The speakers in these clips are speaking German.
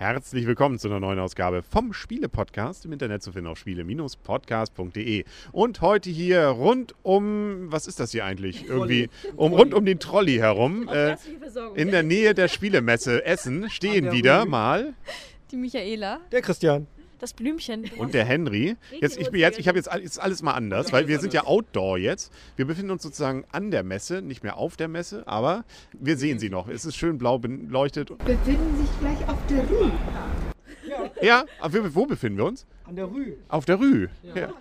Herzlich willkommen zu einer neuen Ausgabe vom Spiele-Podcast im Internet zu finden auf spiele-podcast.de. Und heute hier rund um, was ist das hier eigentlich? Irgendwie um rund um den Trolley herum, äh, in der Nähe der Spielemesse Essen, stehen wieder mal Die Michaela. Der Christian. Das Blümchen. und der Henry. Jetzt, ich, bin jetzt, ich habe jetzt all- ist alles mal anders, weil wir sind ja Outdoor jetzt. Wir befinden uns sozusagen an der Messe, nicht mehr auf der Messe, aber wir sehen sie noch. Es ist schön blau beleuchtet. befinden sich gleich auf der Rue. Ja, aber wo befinden wir uns? An der Rue. Auf der Rue. Ja.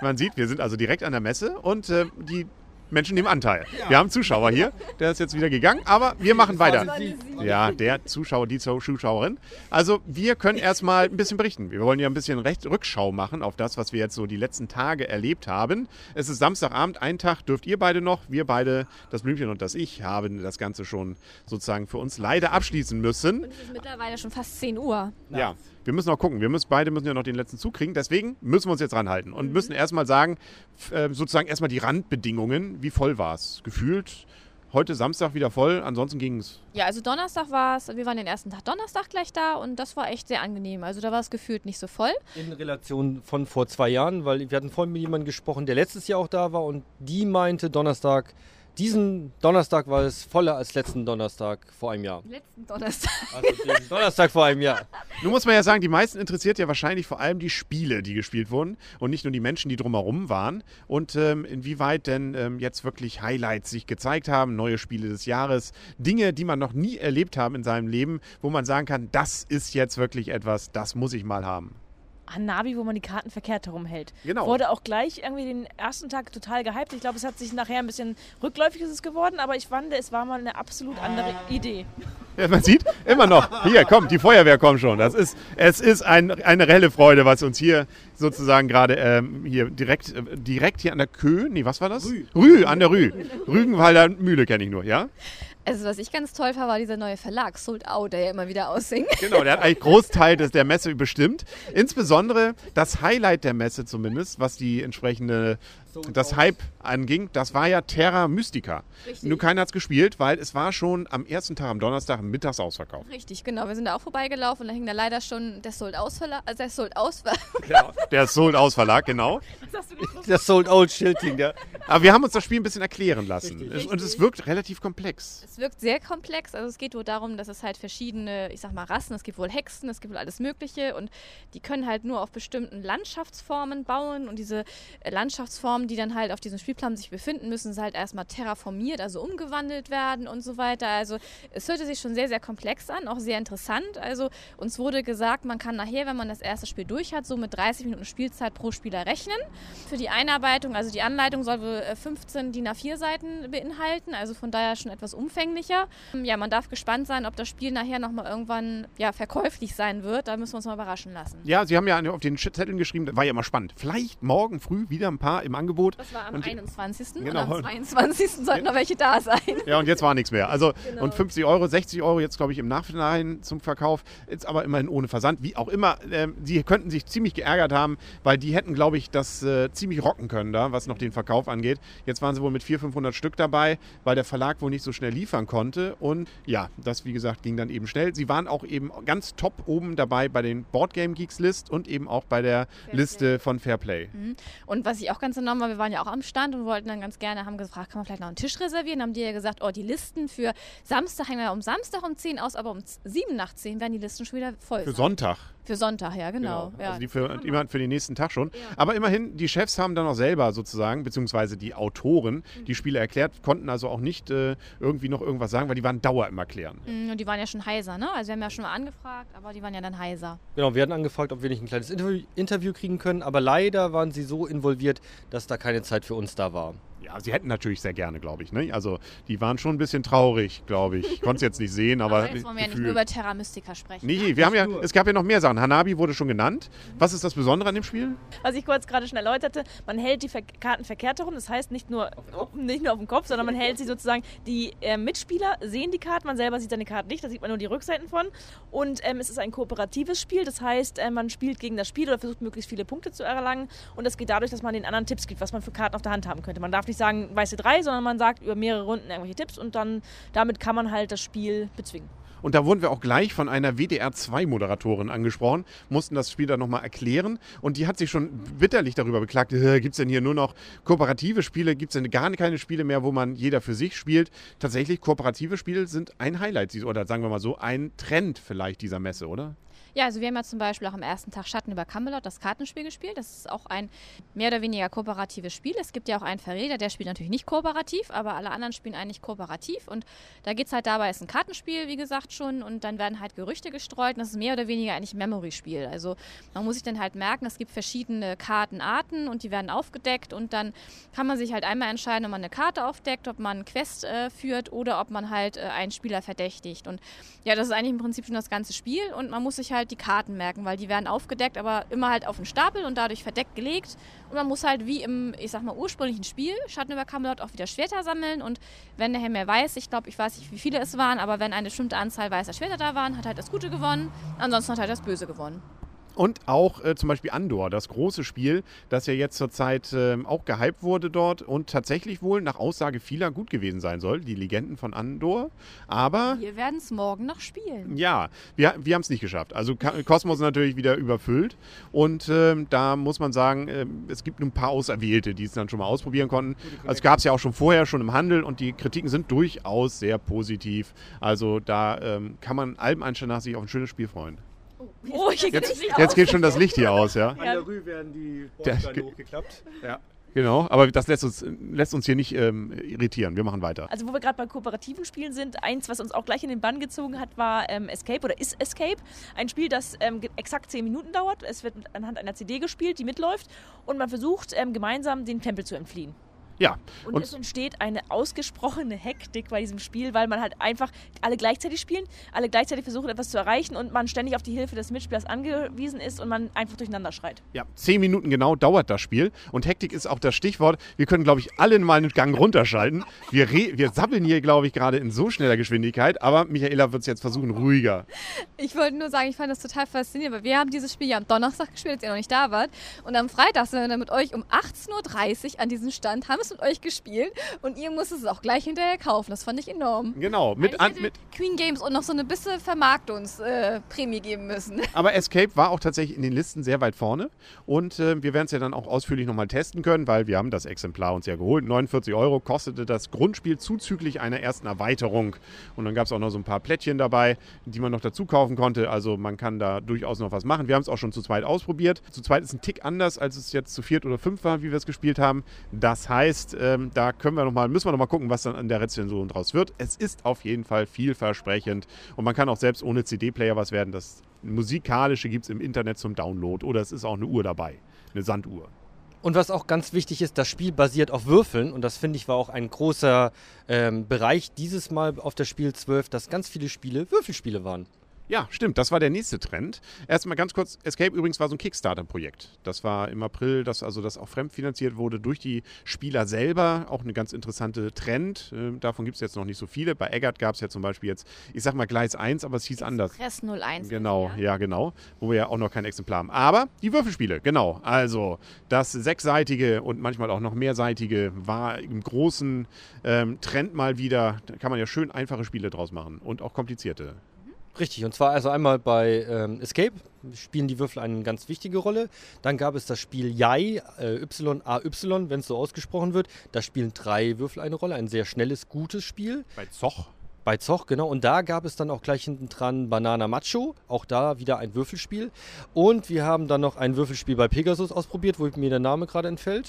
Man sieht, wir sind also direkt an der Messe und äh, die Menschen nehmen Anteil. Wir haben Zuschauer hier, der ist jetzt wieder gegangen, aber wir machen weiter. Ja, der Zuschauer, die Zuschauerin. Also wir können erstmal ein bisschen berichten. Wir wollen ja ein bisschen Recht Rückschau machen auf das, was wir jetzt so die letzten Tage erlebt haben. Es ist Samstagabend, ein Tag dürft ihr beide noch. Wir beide, das Blümchen und das Ich, haben das Ganze schon sozusagen für uns leider abschließen müssen. Es ist mittlerweile schon fast 10 Uhr. Ja, wir müssen noch gucken. Wir müssen beide müssen ja noch den letzten Zug kriegen. Deswegen müssen wir uns jetzt ranhalten und müssen erstmal sagen, äh, sozusagen erstmal die Randbedingungen. Wie voll war es? Gefühlt heute Samstag wieder voll, ansonsten ging es. Ja, also Donnerstag war es, wir waren den ersten Tag Donnerstag gleich da und das war echt sehr angenehm. Also da war es gefühlt nicht so voll. In Relation von vor zwei Jahren, weil wir hatten vorhin mit jemandem gesprochen, der letztes Jahr auch da war und die meinte Donnerstag, diesen Donnerstag war es voller als letzten Donnerstag vor einem Jahr. Letzten Donnerstag. Also den Donnerstag vor einem Jahr. Nun muss man ja sagen, die meisten interessiert ja wahrscheinlich vor allem die Spiele, die gespielt wurden und nicht nur die Menschen, die drumherum waren. Und ähm, inwieweit denn ähm, jetzt wirklich Highlights sich gezeigt haben, neue Spiele des Jahres, Dinge, die man noch nie erlebt haben in seinem Leben, wo man sagen kann, das ist jetzt wirklich etwas, das muss ich mal haben. Hanabi, wo man die Karten verkehrt herumhält. Genau. Wurde auch gleich irgendwie den ersten Tag total gehypt. Ich glaube, es hat sich nachher ein bisschen rückläufig ist es geworden, aber ich fand, es war mal eine absolut andere Idee. Ja, man sieht immer noch. Hier, kommt, die Feuerwehr kommt schon. Das ist, es ist ein, eine helle Freude, was uns hier sozusagen gerade ähm, hier direkt, äh, direkt hier an der Kö, nee, was war das? Rü. Rü, an der Rü. Rügenwalder Mühle kenne ich nur, ja? Also was ich ganz toll fand, war dieser neue Verlag, Sold Out, der ja immer wieder aussingt. Genau, der hat eigentlich Großteil des, der Messe bestimmt. Insbesondere das Highlight der Messe zumindest, was die entsprechende, das Hype anging, das war ja Terra Mystica. Richtig. Nur keiner hat es gespielt, weil es war schon am ersten Tag, am Donnerstag, mittags ausverkauft. Richtig, genau. Wir sind da auch vorbeigelaufen und da hing da leider schon der Sold Out Verlag, also der Sold Out Der Sold Out Verlag, genau. Das Sold Out Schilding, ja. Aber wir haben uns das Spiel ein bisschen erklären lassen. Es, und es wirkt relativ komplex. Es wirkt sehr komplex. Also es geht wohl darum, dass es halt verschiedene, ich sag mal, Rassen, es gibt wohl Hexen, es gibt wohl alles Mögliche und die können halt nur auf bestimmten Landschaftsformen bauen und diese äh, Landschaftsformen, die dann halt auf diesem Spielplan sich befinden, müssen sie halt erstmal terraformiert, also umgewandelt werden und so weiter. Also es hörte sich schon sehr, sehr komplex an, auch sehr interessant. Also uns wurde gesagt, man kann nachher, wenn man das erste Spiel durch hat, so mit 30 Minuten Spielzeit pro Spieler rechnen. Für die Einarbeitung, also die Anleitung soll wohl äh, 15 DIN A4 Seiten beinhalten, also von daher schon etwas umfänglicher. Ja, man darf gespannt sein, ob das Spiel nachher nochmal irgendwann ja, verkäuflich sein wird. Da müssen wir uns mal überraschen lassen. Ja, Sie haben ja auf den Zetteln geschrieben, das war ja immer spannend. Vielleicht morgen früh wieder ein paar im Angebot. Das war am Und die- 21. Genau. Und am 22. sollten noch welche da sein. Ja, und jetzt war nichts mehr. Also, Genau. und 50 Euro, 60 Euro jetzt, glaube ich, im Nachhinein zum Verkauf. Jetzt aber immerhin ohne Versand. Wie auch immer, ähm, sie könnten sich ziemlich geärgert haben, weil die hätten, glaube ich, das äh, ziemlich rocken können da, was noch den Verkauf angeht. Jetzt waren sie wohl mit 400, 500 Stück dabei, weil der Verlag wohl nicht so schnell liefern konnte. Und ja, das, wie gesagt, ging dann eben schnell. Sie waren auch eben ganz top oben dabei bei den Boardgame Geeks List und eben auch bei der Liste von Fairplay. Und was ich auch ganz enorm war, wir waren ja auch am Stand und wollten dann ganz gerne, haben gefragt, kann man vielleicht noch einen Tisch reservieren? Haben die ja gesagt, oh, die Listen für Samstag hängen wir um Samstag um 10 aus, aber um 7 nach 10 werden die Listen schon wieder voll. Für sein. Sonntag. Für Sonntag, ja, genau. Ja. Also die für, jemand für den nächsten Tag schon. Aber immerhin, die Chefs haben dann auch selber sozusagen, beziehungsweise die Autoren, die Spiele erklärt, konnten also auch nicht äh, irgendwie noch irgendwas sagen, weil die waren Dauer im Erklären. Mm, Und die waren ja schon heiser, ne? Also wir haben ja schon mal angefragt, aber die waren ja dann heiser. Genau, wir hatten angefragt, ob wir nicht ein kleines Interview, Interview kriegen können, aber leider waren sie so involviert, dass da keine Zeit für uns da war. Ja, sie hätten natürlich sehr gerne, glaube ich. Ne? Also die waren schon ein bisschen traurig, glaube ich. Ich konnte es jetzt nicht sehen, aber. Aber jetzt wollen wir ja nicht nur über Terra Mystica sprechen. Nee, wir haben ja, es gab ja noch mehr Sachen. Hanabi wurde schon genannt. Was ist das Besondere an dem Spiel? Was ich kurz gerade schon erläuterte, man hält die Ver Karten verkehrt herum, das heißt nicht nur, nicht nur auf dem Kopf, sondern man hält sie sozusagen, die äh, Mitspieler sehen die Karten, man selber sieht seine Karten nicht, da sieht man nur die Rückseiten von. Und ähm, es ist ein kooperatives Spiel, das heißt, äh, man spielt gegen das Spiel oder versucht möglichst viele Punkte zu erlangen. Und das geht dadurch, dass man den anderen Tipps gibt, was man für Karten auf der Hand haben könnte. Man darf nicht sagen, weiße drei, sondern man sagt über mehrere Runden irgendwelche Tipps und dann damit kann man halt das Spiel bezwingen. Und da wurden wir auch gleich von einer WDR2-Moderatorin angesprochen, mussten das Spiel dann nochmal erklären. Und die hat sich schon bitterlich darüber beklagt, gibt es denn hier nur noch kooperative Spiele, gibt es denn gar keine Spiele mehr, wo man jeder für sich spielt. Tatsächlich, kooperative Spiele sind ein Highlight, oder sagen wir mal so, ein Trend vielleicht dieser Messe, oder? Ja, also wir haben ja zum Beispiel auch am ersten Tag Schatten über Camelot, das Kartenspiel gespielt. Das ist auch ein mehr oder weniger kooperatives Spiel. Es gibt ja auch einen Verräter, der spielt natürlich nicht kooperativ, aber alle anderen spielen eigentlich kooperativ. Und da geht es halt dabei, ist ein Kartenspiel, wie gesagt schon, und dann werden halt Gerüchte gestreut. Und das ist mehr oder weniger eigentlich ein Memory-Spiel. Also man muss sich dann halt merken, es gibt verschiedene Kartenarten und die werden aufgedeckt und dann kann man sich halt einmal entscheiden, ob man eine Karte aufdeckt, ob man einen Quest äh, führt oder ob man halt äh, einen Spieler verdächtigt. Und ja, das ist eigentlich im Prinzip schon das ganze Spiel und man muss sich halt die Karten merken, weil die werden aufgedeckt, aber immer halt auf den Stapel und dadurch verdeckt gelegt. Und man muss halt wie im, ich sag mal, ursprünglichen Spiel Schatten über Camelot auch wieder Schwerter sammeln und wenn der Herr mehr weiß, ich glaube, ich weiß nicht, wie viele es waren, aber wenn eine bestimmte Anzahl weißer Schwerter da waren, hat halt das Gute gewonnen, ansonsten hat halt das Böse gewonnen. Und auch äh, zum Beispiel Andor, das große Spiel, das ja jetzt zurzeit äh, auch gehypt wurde dort und tatsächlich wohl nach Aussage vieler gut gewesen sein soll, die Legenden von Andor. Aber. Wir werden es morgen noch spielen. Ja, wir, wir haben es nicht geschafft. Also Kosmos ist natürlich wieder überfüllt und äh, da muss man sagen, ähm, es gibt ein paar Auserwählte, die es dann schon mal ausprobieren konnten. Also es gab es ja auch schon vorher, schon im Handel und die Kritiken sind durchaus sehr positiv. Also da ähm, kann man allem Einstein nach sich auf ein schönes Spiel freuen. Oh, jetzt, jetzt geht schon das Licht hier aus, ja. An der Rue werden die Bordsteine hochgeklappt. Ja. Genau, aber das lässt uns, lässt uns hier nicht ähm, irritieren. Wir machen weiter. Also wo wir gerade bei kooperativen Spielen sind, eins, was uns auch gleich in den Bann gezogen hat, war ähm, Escape oder ist Escape. Ein Spiel, das ähm, exakt zehn Minuten dauert. Es wird anhand einer CD gespielt, die mitläuft und man versucht ähm, gemeinsam den Tempel zu entfliehen. Ja. Und, und, es entsteht eine ausgesprochene Hektik bei diesem Spiel, weil man halt einfach alle gleichzeitig spielen, alle gleichzeitig versuchen, etwas zu erreichen und man ständig auf die Hilfe des Mitspielers angewiesen ist und man einfach durcheinander schreit. Ja, zehn Minuten genau dauert das Spiel und Hektik ist auch das Stichwort. Wir können, glaube ich, alle mal einen Gang runterschalten. Wir, wir sabbeln hier, glaube ich, gerade in so schneller Geschwindigkeit, aber Michaela wird es jetzt versuchen, ruhiger. Ich wollte nur sagen, ich fand das total faszinierend, weil wir haben dieses Spiel ja am Donnerstag gespielt, als ihr noch nicht da wart. Und am Freitag sind wir dann mit euch um 18.30 Uhr an diesem Stand, haben es mit euch gespielt und ihr musstet es auch gleich hinterher kaufen. Das fand ich enorm. Genau. Mit, an, mit Queen Games und noch so eine bisschen Vermarktungsprämie geben müssen. Aber Escape war auch tatsächlich in den Listen sehr weit vorne und äh, wir werden es ja dann auch ausführlich nochmal testen können, weil wir haben das Exemplar uns ja geholt. 49 Euro kostete das Grundspiel zuzüglich einer ersten Erweiterung und dann gab es auch noch so ein paar Plättchen dabei, die man noch dazu kaufen konnte. Also man kann da durchaus noch was machen. Wir haben es auch schon zu zweit ausprobiert. Zu zweit ist ein Tick anders, als es jetzt zu viert oder fünf war, wie wir es gespielt haben. Das heißt, äh, ähm, da können wir noch mal, müssen wir noch mal gucken, was dann an der Rezension draus wird. Es ist auf jeden Fall vielversprechend und man kann auch selbst ohne CD-Player was werden. Das Musikalische gibt es im Internet zum Download oder es ist auch eine Uhr dabei, eine Sanduhr. Und was auch ganz wichtig ist, das Spiel basiert auf Würfeln. Und das finde ich war auch ein großer ähm, Bereich dieses Mal auf der Spiel 12, dass ganz viele Spiele Würfelspiele waren. Ja, stimmt. Das war der nächste Trend. Erstmal ganz kurz: Escape übrigens war so ein Kickstarter-Projekt. Das war im April, das, also das auch fremdfinanziert wurde durch die Spieler selber. Auch eine ganz interessante Trend. Äh, davon gibt es jetzt noch nicht so viele. Bei Eggert gab es ja zum Beispiel jetzt, ich sag mal Gleis 1, aber es hieß anders. Express 01. Genau, ja. ja, genau. Wo wir ja auch noch kein Exemplar haben. Aber die Würfelspiele, genau. Also das sechsseitige und manchmal auch noch mehrseitige war im großen ähm, Trend mal wieder. Da kann man ja schön einfache Spiele draus machen und auch komplizierte. Richtig, und zwar also einmal bei ähm, Escape spielen die Würfel eine ganz wichtige Rolle. Dann gab es das Spiel Yai, äh, Y-A-Y, wenn es so ausgesprochen wird. Da spielen drei Würfel eine Rolle, ein sehr schnelles, gutes Spiel. Bei Zoch. Bei Zoch, genau. Und da gab es dann auch gleich hinten dran Banana Macho. Auch da wieder ein Würfelspiel. Und wir haben dann noch ein Würfelspiel bei Pegasus ausprobiert, wo mir der Name gerade entfällt.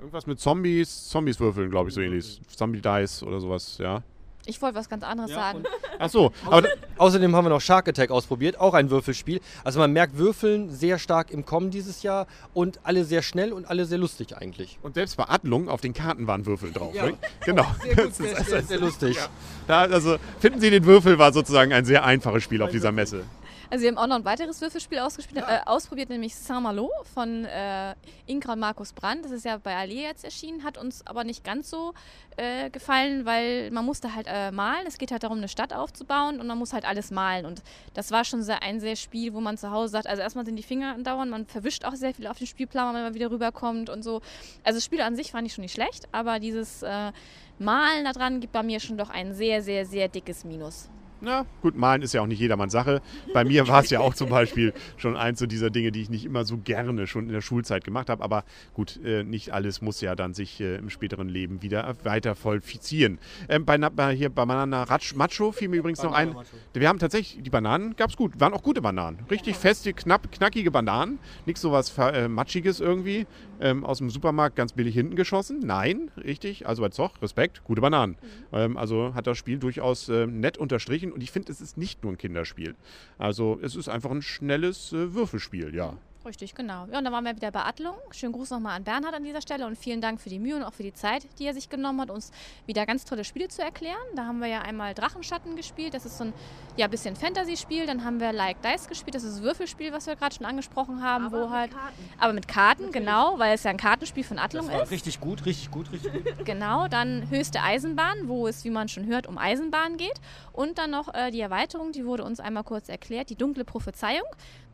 Irgendwas mit Zombies, Zombies würfeln, glaube ich, so ähnlich. Zombie Dice oder sowas, ja. Ich wollte was ganz anderes sagen. Ach so, aber Außerdem haben wir noch Shark Attack ausprobiert, auch ein Würfelspiel. Also man merkt Würfeln sehr stark im Kommen dieses Jahr und alle sehr schnell und alle sehr lustig eigentlich. und selbst bei Adlung auf den Karten waren Würfel drauf. Ja. Ne? Genau. Sehr gut, Das ist sehr, sehr, sehr lustig. Da, also finden Sie den Würfel war sozusagen ein sehr einfaches Spiel auf dieser Messe. Also wir haben auch noch ein weiteres Würfelspiel ausgespielt, äh, ausprobiert, nämlich Saint-Malo von äh, Ingra und Markus Brandt. Das ist ja bei Allee jetzt erschienen, hat uns aber nicht ganz so äh, gefallen, weil man musste halt äh, malen. Es geht halt darum, eine Stadt aufzubauen und man muss halt alles malen. Und das war schon sehr, ein sehr Spiel, wo man zu Hause sagt, also erstmal sind die Finger andauern, man verwischt auch sehr viel auf den Spielplan, wenn man wieder rüberkommt und so. Also das Spiel an sich fand ich schon nicht schlecht, aber dieses äh, Malen da dran gibt bei mir schon doch ein sehr, sehr, sehr dickes Minus. Na, gut, malen ist ja auch nicht jedermanns Sache. Bei mir war es ja auch zum Beispiel schon eins so dieser Dinge, die ich nicht immer so gerne schon in der Schulzeit gemacht habe. Aber gut, äh, nicht alles muss ja dann sich äh, im späteren Leben wieder weiter vollfizieren. Ähm, bei, bei, hier bei Banana Ratsch, Macho fiel mir übrigens noch ein. Wir haben tatsächlich, die Bananen gab es gut, waren auch gute Bananen. Richtig feste, knapp, knackige Bananen. Nichts sowas Ver- äh, Matschiges irgendwie. Ähm, aus dem Supermarkt ganz billig hinten geschossen. Nein, richtig. Also bei Zoch, Respekt, gute Bananen. Ähm, also hat das Spiel durchaus äh, nett unterstrichen und ich finde, es ist nicht nur ein Kinderspiel. Also es ist einfach ein schnelles äh, Würfelspiel, ja. Richtig, genau. Ja, und dann waren wir wieder bei Adlung. Schönen Gruß nochmal an Bernhard an dieser Stelle und vielen Dank für die Mühe und auch für die Zeit, die er sich genommen hat, uns wieder ganz tolle Spiele zu erklären. Da haben wir ja einmal Drachenschatten gespielt, das ist so ein ja, bisschen Fantasy-Spiel. Dann haben wir Like Dice gespielt, das ist ein Würfelspiel, was wir gerade schon angesprochen haben, wo halt. Aber mit Karten, genau, weil es ja ein Kartenspiel von Adlung ist. richtig gut, richtig gut, richtig gut. Genau, dann höchste Eisenbahn, wo es, wie man schon hört, um Eisenbahn geht. Und dann noch äh, die Erweiterung, die wurde uns einmal kurz erklärt, die dunkle Prophezeiung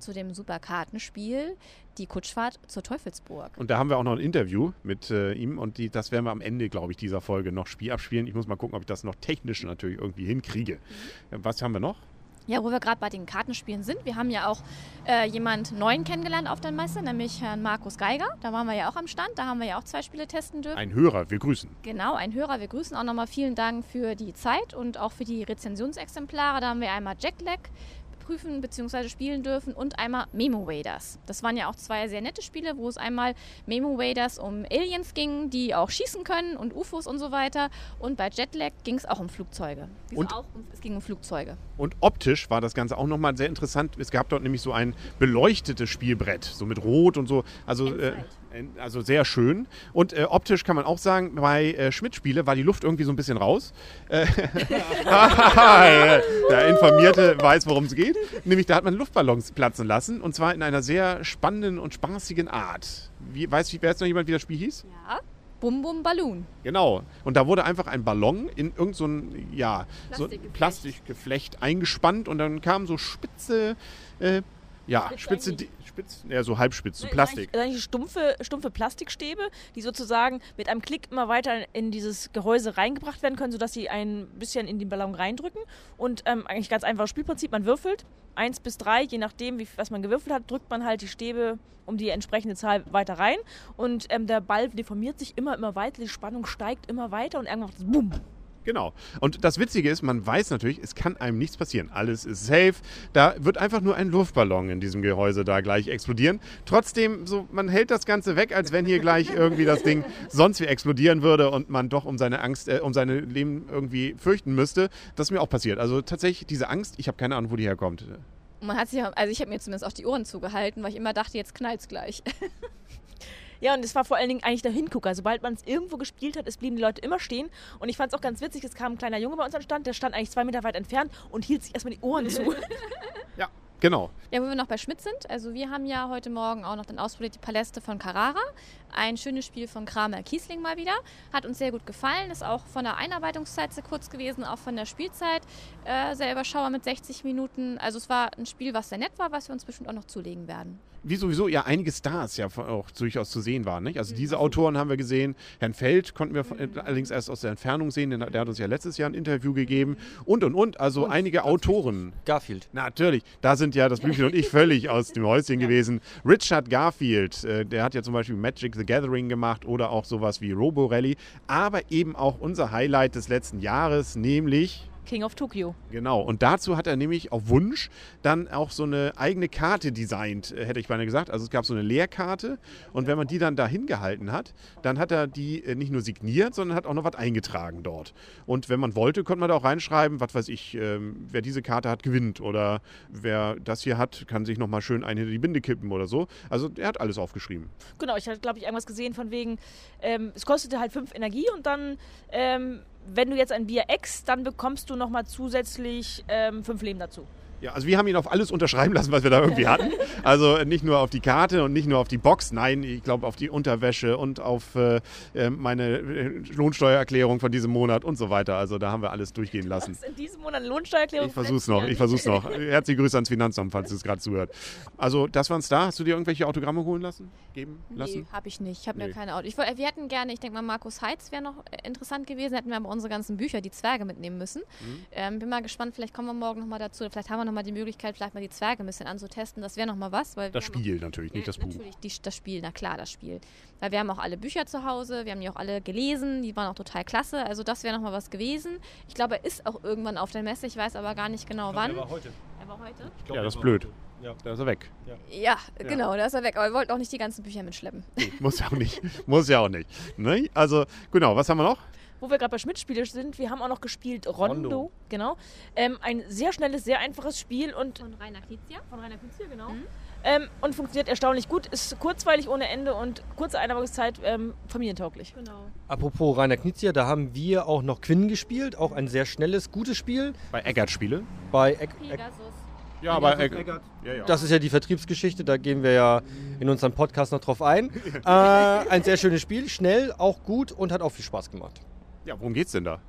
zu dem super Kartenspiel, die Kutschfahrt zur Teufelsburg. Und da haben wir auch noch ein Interview mit äh, ihm und die, das werden wir am Ende, glaube ich, dieser Folge noch Spiel abspielen. Ich muss mal gucken, ob ich das noch technisch natürlich irgendwie hinkriege. Äh, Was haben wir noch? Ja, wo wir gerade bei den Kartenspielen sind. Wir haben ja auch äh, jemand Neuen kennengelernt auf der Messe, nämlich Herrn Markus Geiger. Da waren wir ja auch am Stand. Da haben wir ja auch zwei Spiele testen dürfen. Ein Hörer, wir grüßen. Genau, ein Hörer. Wir grüßen auch nochmal vielen Dank für die Zeit und auch für die Rezensionsexemplare. Da haben wir einmal Jackleg prüfen bzw. spielen dürfen und einmal Memo Waders. Das waren ja auch zwei sehr nette Spiele, wo es einmal Memo Waders um Aliens ging, die auch schießen können und UFOs und so weiter. Und bei Jetlag ging es auch um Flugzeuge. Wieso Und- auch um, es ging um Flugzeuge. Und optisch war das Ganze auch nochmal sehr interessant. Es gab dort nämlich so ein beleuchtetes Spielbrett, so mit Rot und so. Also, äh, Endzeit. en- also sehr schön. Und äh, optisch kann man auch sagen, bei äh, Schmidt-Spiele war die Luft irgendwie so ein bisschen raus. Äh, der Informierte weiß, worum es geht. Nämlich da hat man Luftballons platzen lassen und zwar in einer sehr spannenden und spaßigen Art. Wie, weiß, wie- weiß noch jemand, wie das Spiel hieß? Ja. Bum Bum Balloon. Genau. Und da wurde einfach ein Ballon in irgendein so ein, ja, so ein Plastikgeflecht. Plastikgeflecht eingespannt und dann kamen so spitze, äh, ja, Spitz spitze. Di- spitz, ja, so halbspitz, so Plastik. Das sind eigentlich stumpfe, stumpfe Plastikstäbe, die sozusagen mit einem Klick immer weiter in dieses Gehäuse reingebracht werden können, sodass sie ein bisschen in den Ballon reindrücken. Und ähm, eigentlich ganz einfaches Spielprinzip, man würfelt. Eins bis drei, je nachdem, wie, was man gewürfelt hat, drückt man halt die Stäbe um die entsprechende Zahl weiter rein. Und ähm, der Ball deformiert sich immer, immer weiter, die Spannung steigt immer weiter und irgendwann macht es BUM! Genau. Und das Witzige ist, man weiß natürlich, es kann einem nichts passieren. Alles ist safe. Da wird einfach nur ein Luftballon in diesem Gehäuse da gleich explodieren. Trotzdem, so, man hält das Ganze weg, als wenn hier gleich irgendwie das Ding sonst wie explodieren würde und man doch um seine Angst, äh, um seine Leben irgendwie fürchten müsste. Das ist mir auch passiert. Also tatsächlich diese Angst, ich habe keine Ahnung, wo die herkommt. Man hat sich, also ich habe mir zumindest auch die Ohren zugehalten, weil ich immer dachte, jetzt knallt's gleich. Ja, und es war vor allen Dingen eigentlich der Hingucker. Sobald man es irgendwo gespielt hat, es blieben die Leute immer stehen. Und ich fand es auch ganz witzig, es kam ein kleiner Junge bei uns an den Stand, der stand eigentlich zwei Meter weit entfernt und hielt sich erstmal die Ohren zu. Ja, genau. Ja, wo wir noch bei Schmidt sind. Also wir haben ja heute Morgen auch noch dann ausprobiert die Paläste von Carrara. Ein schönes Spiel von Kramer Kiesling mal wieder. Hat uns sehr gut gefallen. Ist auch von der Einarbeitungszeit sehr kurz gewesen, auch von der Spielzeit äh, sehr überschaubar mit 60 Minuten. Also es war ein Spiel, was sehr nett war, was wir uns bestimmt auch noch zulegen werden. Wie sowieso ja einige Stars ja auch durchaus zu sehen waren. Nicht? Also diese Autoren haben wir gesehen. Herrn Feld konnten wir äh, allerdings erst aus der Entfernung sehen, denn der hat uns ja letztes Jahr ein Interview gegeben. Und, und, und. Also einige Autoren. Garfield. Natürlich, da sind ja das Blümchen und ich völlig aus dem Häuschen gewesen. Richard Garfield, äh, der hat ja zum Beispiel Magic the Gathering gemacht oder auch sowas wie Robo Rally, aber eben auch unser Highlight des letzten Jahres, nämlich King of Tokyo. Genau, und dazu hat er nämlich auf Wunsch dann auch so eine eigene Karte designt, äh, hätte ich beinahe gesagt. Also es gab so eine Leerkarte und wenn man die dann da hingehalten hat, dann hat er die äh, nicht nur signiert, sondern hat auch noch was eingetragen dort. Und wenn man wollte, konnte man da auch reinschreiben, was weiß ich, ähm, wer diese Karte hat, gewinnt oder wer das hier hat, kann sich nochmal schön ein hinter die Binde kippen oder so. Also er hat alles aufgeschrieben. Genau, ich hatte, glaube ich, irgendwas gesehen von wegen, ähm, es kostete halt 5 Energie und dann, ähm, wenn du jetzt ein Bier ex, dann bekommst du nochmal zusätzlich 5 Leben dazu. Ja, also wir haben ihn auf alles unterschreiben lassen, was wir da irgendwie hatten. Also nicht nur auf die Karte und nicht nur auf die Box, nein, ich glaube auf die Unterwäsche und auf äh, äh meine äh, Lohnsteuererklärung von diesem Monat und so weiter. Also da haben wir alles durchgehen lassen. Was in diesem Monat eine Lohnsteuererklärung? Ich versuch's noch, ich versuch's noch. Herzliche Grüße ans Finanzamt, falls es gerade zuhört. Also das waren es da. Hast du dir irgendwelche Autogramme holen lassen? Geben lassen? Nee, habe ich nicht. Ich habe Nee. mir keine Auto. Ich, wir hätten gerne, ich denke mal, Markus Heitz wäre noch äh, interessant gewesen. Hätten wir aber unsere ganzen Bücher, die Zwerge mitnehmen müssen. Mhm. Ähm, bin mal gespannt, vielleicht kommen wir morgen nochmal dazu. Vielleicht haben wir nochmal die Möglichkeit, vielleicht mal die Zwerge ein bisschen anzutesten. Das wäre nochmal was. Weil Das Spiel natürlich, nicht das Buch. Natürlich, die, das Spiel, na klar, das Spiel. Weil wir haben auch alle Bücher zu Hause, wir haben die auch alle gelesen, die waren auch total klasse. Also das wäre nochmal was gewesen. Ich glaube, er ist auch irgendwann auf der Messe, ich weiß aber gar nicht genau wann. heute. Er war heute? Ja, das ist blöd. Da ist er weg. Ja, genau, da ist er weg. Aber wir wollten auch nicht die ganzen Bücher mitschleppen. Nee, muss ja auch nicht. Muss ja auch nicht. Ne? Also, genau, was haben wir noch? Wo wir gerade bei Schmidt-Spiele sind, wir haben auch noch gespielt Rondo. Rondo. Genau. Ähm, ein sehr schnelles, sehr einfaches Spiel und Von Rainer Kizia. von Rainer Künstler, genau. Mhm. Ähm, und funktioniert erstaunlich gut, ist kurzweilig ohne Ende und kurze Einarbeitungszeit ähm, familientauglich. Genau. Apropos Rainer Knizia, da haben wir auch noch Quinn gespielt. Auch ein sehr schnelles, gutes Spiel. Bei Eggert Spiele. Bei Eck, Pegasus. Ja, bei Eggert. Ja, ja. Das ist ja die Vertriebsgeschichte, da gehen wir ja in unserem Podcast noch drauf ein. äh, ein sehr schönes Spiel, schnell, auch gut und hat auch viel Spaß gemacht. Ja, worum geht's denn da?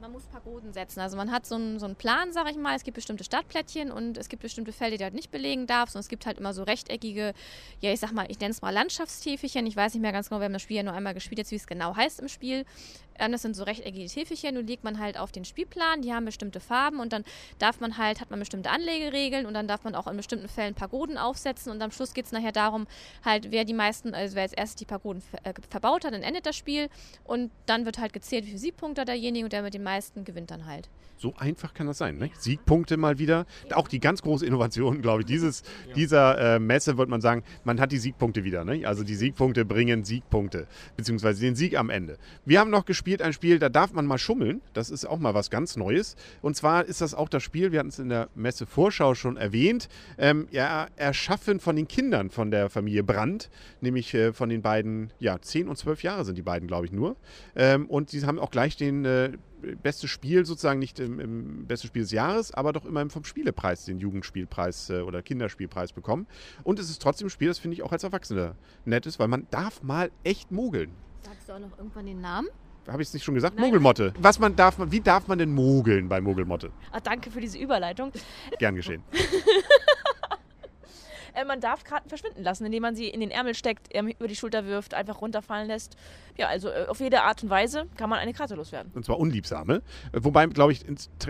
Man muss Pagoden setzen. Also man hat so einen, so einen Plan, sag ich mal. Es gibt bestimmte Stadtplättchen und es gibt bestimmte Felder, die halt nicht belegen darf. Und es gibt halt immer so rechteckige, ja ich sag mal, ich nenne es mal Landschaftstäfelchen. Ich weiß nicht mehr ganz genau, wir haben das Spiel ja nur einmal gespielt, jetzt wie es genau heißt im Spiel. Das sind so rechteckige Täfelchen und legt man halt auf den Spielplan. Die haben bestimmte Farben und dann darf man halt, hat man bestimmte Anlegeregeln und dann darf man auch in bestimmten Fällen Pagoden aufsetzen. Und am Schluss geht es nachher darum, halt, wer die meisten, also wer als erstes die Pagoden äh, verbaut hat, dann endet das Spiel. Und dann wird halt gezählt, wie viele Siegpunkte hat derjenige und der mit den meisten gewinnt dann halt. So einfach kann das sein. Ne? Siegpunkte mal wieder. Auch die ganz große Innovation, glaube ich, dieses, dieser äh, Messe, würde man sagen, man hat die Siegpunkte wieder. Ne? Also die Siegpunkte bringen Siegpunkte, beziehungsweise den Sieg am Ende. Wir haben noch gespielt ein Spiel, da darf man mal schummeln. Das ist auch mal was ganz Neues. Und zwar ist das auch das Spiel, wir hatten es in der Messe Vorschau schon erwähnt, ähm, ja, erschaffen von den Kindern von der Familie Brandt, nämlich äh, von den beiden, ja, 10 und 12 Jahre sind die beiden, glaube ich, nur. Ähm, und sie haben auch gleich den äh, beste Spiel sozusagen nicht im, im beste Spiel des Jahres, aber doch immerhin vom Spielepreis den Jugendspielpreis äh, oder Kinderspielpreis bekommen. Und es ist trotzdem ein Spiel, das finde ich auch als Erwachsener nett ist, weil man darf mal echt mogeln. Sagst du auch noch irgendwann den Namen? Habe ich es nicht schon gesagt? Nein. Mogelmotte. Was man darf, wie darf man denn mogeln bei Mogelmotte? Ah, danke für diese Überleitung. Gern geschehen. Äh, man darf Karten verschwinden lassen, indem man sie in den Ärmel steckt, ähm, über die Schulter wirft, einfach runterfallen lässt. Ja, also äh, auf jede Art und Weise kann man eine Karte loswerden. Und zwar unliebsame. Äh, Wobei, glaube ich,